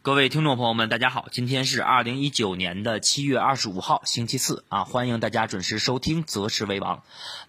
各位听众朋友们，大家好，今天是二零一九年的七月二十五号，星期四啊，欢迎大家准时收听《择时为王》。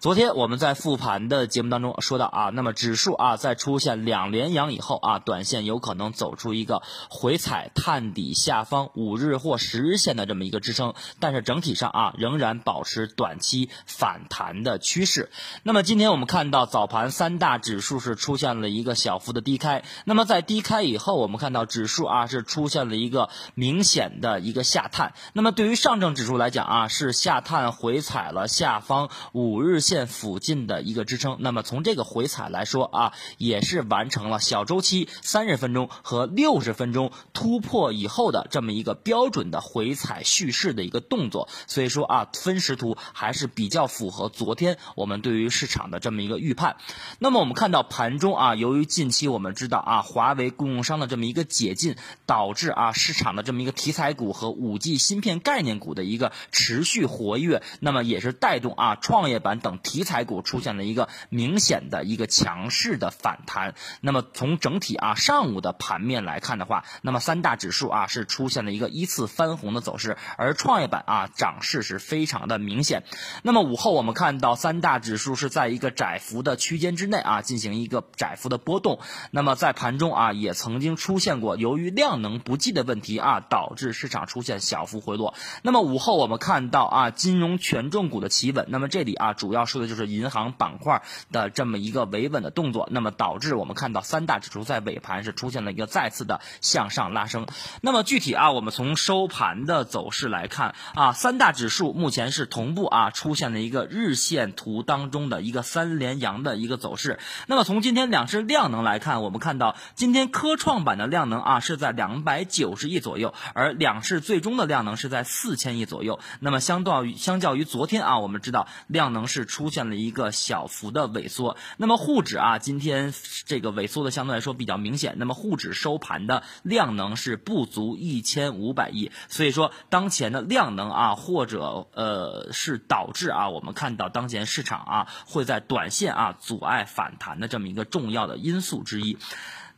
昨天我们在复盘的节目当中说到啊，那么指数啊在出现两连阳以后啊，短线有可能走出一个回踩探底下方五日或十日线的这么一个支撑，但是整体上啊仍然保持短期反弹的趋势。那么今天我们看到早盘三大指数是出现了一个小幅的低开，那么在低开以后，我们看到指数啊是。出现了一个明显的一个下探，那么对于上证指数来讲啊，是下探回踩了下方五日线附近的一个支撑。那么从这个回踩来说啊，也是完成了小周期三十分钟和六十分钟突破以后的这么一个标准的回踩蓄势的一个动作。所以说啊，分时图还是比较符合昨天我们对于市场的这么一个预判。那么我们看到盘中啊，由于近期我们知道啊，华为供应商的这么一个解禁导。致啊市场的这么一个题材股和五 G 芯片概念股的一个持续活跃，那么也是带动啊创业板等题材股出现了一个明显的一个强势的反弹。那么从整体啊上午的盘面来看的话，那么三大指数啊是出现了一个依次翻红的走势，而创业板啊涨势是非常的明显。那么午后我们看到三大指数是在一个窄幅的区间之内啊进行一个窄幅的波动。那么在盘中啊也曾经出现过由于量能。不济的问题啊，导致市场出现小幅回落。那么午后我们看到啊，金融权重股的企稳。那么这里啊，主要说的就是银行板块的这么一个维稳的动作。那么导致我们看到三大指数在尾盘是出现了一个再次的向上拉升。那么具体啊，我们从收盘的走势来看啊，三大指数目前是同步啊出现了一个日线图当中的一个三连阳的一个走势。那么从今天两市量能来看，我们看到今天科创板的量能啊是在两。两百九十亿左右，而两市最终的量能是在四千亿左右。那么相较于相较于昨天啊，我们知道量能是出现了一个小幅的萎缩。那么沪指啊，今天这个萎缩的相对来说比较明显。那么沪指收盘的量能是不足一千五百亿，所以说当前的量能啊，或者呃是导致啊，我们看到当前市场啊会在短线啊阻碍反弹的这么一个重要的因素之一。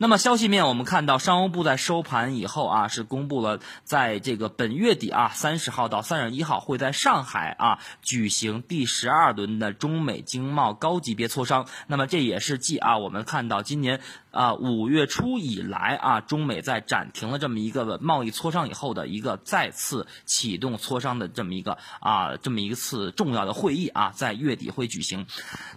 那么消息面，我们看到商务部在收盘以后啊，是公布了在这个本月底啊，三十号到三十一号会在上海啊举行第十二轮的中美经贸高级别磋商。那么这也是继啊我们看到今年啊五月初以来啊，中美在暂停了这么一个贸易磋商以后的一个再次启动磋商的这么一个啊这么一次重要的会议啊，在月底会举行。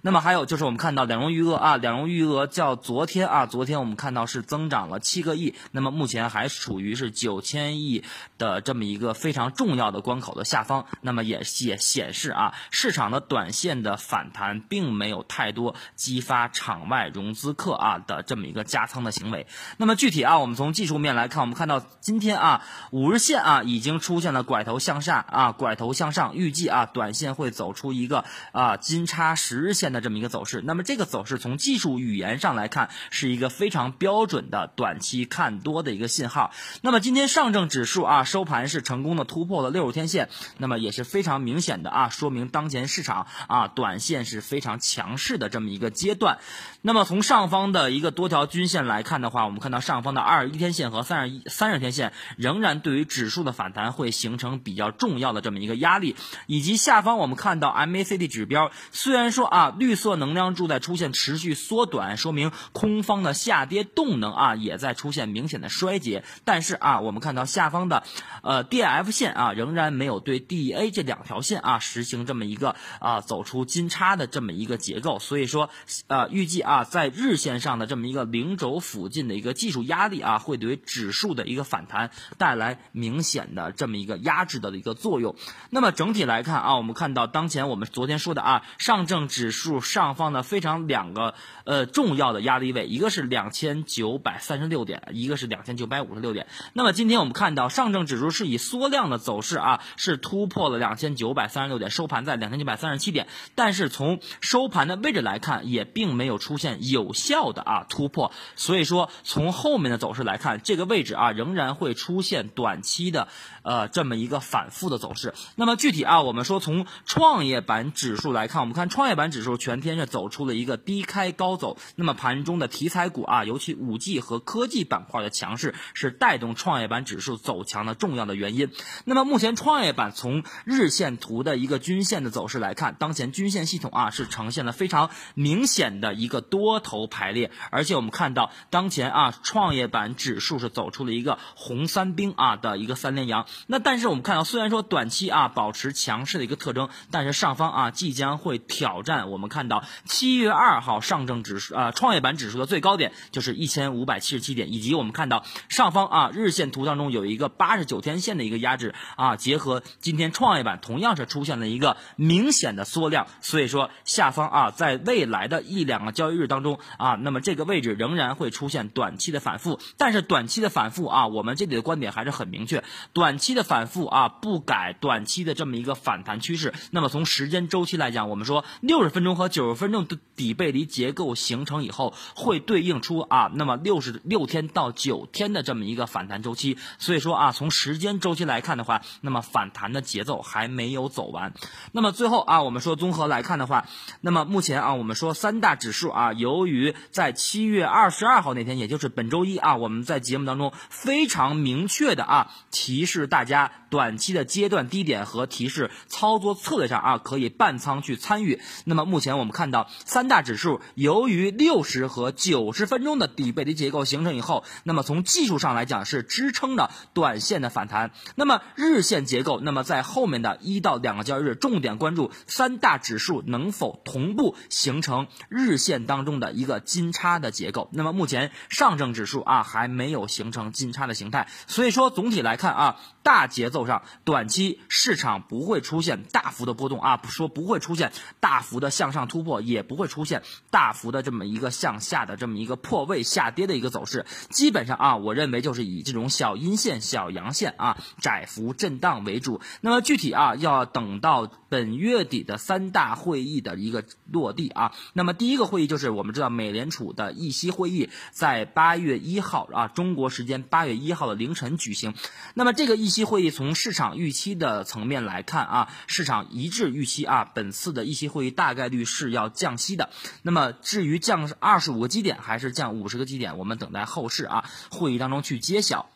那么还有就是我们看到两融余额啊，两融余额较昨天啊，昨天我们看。到是增长了七个亿，那么目前还处于是九千亿的这么一个非常重要的关口的下方，那么也也显示啊，市场的短线的反弹并没有太多激发场外融资客啊的这么一个加仓的行为。那么具体啊，我们从技术面来看，我们看到今天啊五日线啊已经出现了拐头向上啊拐头向上，预计啊短线会走出一个啊金叉十日线的这么一个走势。那么这个走势从技术语言上来看是一个非常。标准的短期看多的一个信号。那么今天上证指数啊收盘是成功的突破了六十天线，那么也是非常明显的啊，说明当前市场啊短线是非常强势的这么一个阶段。那么从上方的一个多条条均线来看的话，我们看到上方的二十一天线和三十一三十天线仍然对于指数的反弹会形成比较重要的这么一个压力，以及下方我们看到 MACD 指标虽然说啊绿色能量柱在出现持续缩短，说明空方的下跌。动能啊也在出现明显的衰竭，但是啊，我们看到下方的呃 D F 线啊仍然没有对 D A 这两条线啊实行这么一个啊走出金叉的这么一个结构，所以说呃预计啊在日线上的这么一个零轴附近的一个技术压力啊会对指数的一个反弹带来明显的这么一个压制的一个作用。那么整体来看啊，我们看到当前我们昨天说的啊上证指数上方的非常两个呃重要的压力位，一个是两千。九百三十六点，一个是两千九百五十六点。那么今天我们看到上证指数是以缩量的走势啊，是突破了两千九百三十六点，收盘在两千九百三十七点。但是从收盘的位置来看，也并没有出现有效的啊突破。破，所以说从后面的走势来看，这个位置啊仍然会出现短期的呃这么一个反复的走势。那么具体啊，我们说从创业板指数来看，我们看创业板指数全天是走出了一个低开高走，那么盘中的题材股啊，尤其五 G 和科技板块的强势是带动创业板指数走强的重要的原因。那么目前创业板从日线图的一个均线的走势来看，当前均线系统啊是呈现了非常明显的一个多头排列，而且我们我们看到当前啊创业板指数是走出了一个红三兵啊的一个三连阳。那但是我们看到，虽然说短期啊保持强势的一个特征，但是上方啊即将会挑战我们看到七月二号上证指数啊创业板指数的最高点就是一千五百七十七点，以及我们看到上方啊日线图当中有一个八十九天线的一个压制啊，结合今天创业板同样是出现了一个明显的缩量，所以说下方啊在未来的一两个交易日当中啊，那么这个位置仍然会出现短期的反复，但是短期的反复啊，我们这里的观点还是很明确，短期的反复啊不改短期的这么一个反弹趋势，那么从时间周期来讲，我们说六十分钟和九十分钟的底背离结构形成以后，会对应出啊那么六十六天到九天的这么一个反弹周期，所以说啊从时间周期来看的话，那么反弹的节奏还没有走完，那么最后啊我们说综合来看的话，那么目前啊我们说三大指数啊，由于在七月月二十二号那天，也就是本周一啊，我们在节目当中非常明确的啊提示大家。短期的阶段低点和提示操作策略上啊，可以半仓去参与。那么目前我们看到三大指数由于六十和九十分钟的底背离结构形成以后，那么从技术上来讲是支撑的短线的反弹。那么日线结构，那么在后面的一到两个交易日，重点关注三大指数能否同步形成日线当中的一个金叉的结结构。那么目前上证指数啊还没有形成金叉的形态，所以说总体来看啊，大节奏。上短期市场不会出现大幅的波动啊，不说不会出现大幅的向上突破，也不会出现大幅的这么一个向下的这么一个破位下跌的一个走势。基本上啊，我认为就是以这种小阴线、小阳线啊，窄幅震荡为主。那么具体啊，要等到本月底的三大会议的一个落地啊。那么第一个会议就是我们知道美联储的议息会议在八月一号啊，中国时间八月一号的凌晨举行。那么这个议息会议从市场预期的层面来看啊，市场一致预期啊，本次的议息会议大概率是要降息的。那么至于降二十五个基点还是降五十个基点，我们等待后市啊会议当中去揭晓。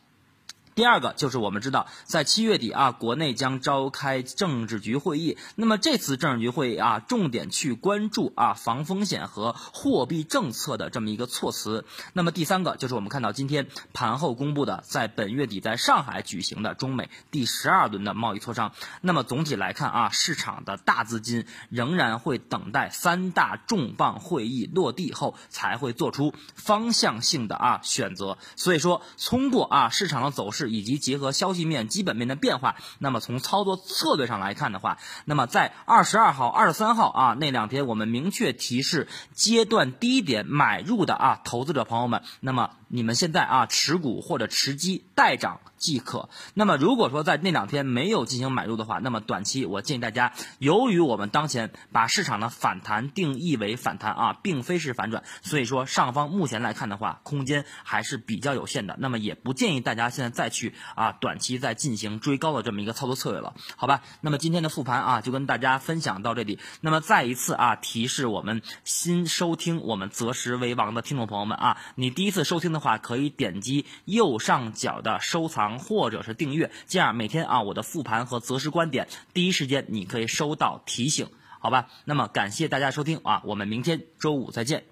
第二个就是我们知道，在七月底啊，国内将召开政治局会议。那么这次政治局会议啊，重点去关注啊防风险和货币政策的这么一个措辞。那么第三个就是我们看到今天盘后公布的，在本月底在上海举行的中美第十二轮的贸易磋商。那么总体来看啊，市场的大资金仍然会等待三大重磅会议落地后，才会做出方向性的啊选择。所以说，通过啊市场的走势。以及结合消息面、基本面的变化，那么从操作策略上来看的话，那么在二十二号、二十三号啊那两天，我们明确提示阶段低点买入的啊投资者朋友们，那么你们现在啊持股或者持机待涨。即可。那么，如果说在那两天没有进行买入的话，那么短期我建议大家，由于我们当前把市场的反弹定义为反弹啊，并非是反转，所以说上方目前来看的话，空间还是比较有限的。那么也不建议大家现在再去啊短期再进行追高的这么一个操作策略了，好吧？那么今天的复盘啊，就跟大家分享到这里。那么再一次啊提示我们新收听我们择时为王的听众朋友们啊，你第一次收听的话，可以点击右上角的收藏。或者是订阅，这样每天啊我的复盘和择时观点第一时间你可以收到提醒，好吧？那么感谢大家收听啊，我们明天周五再见。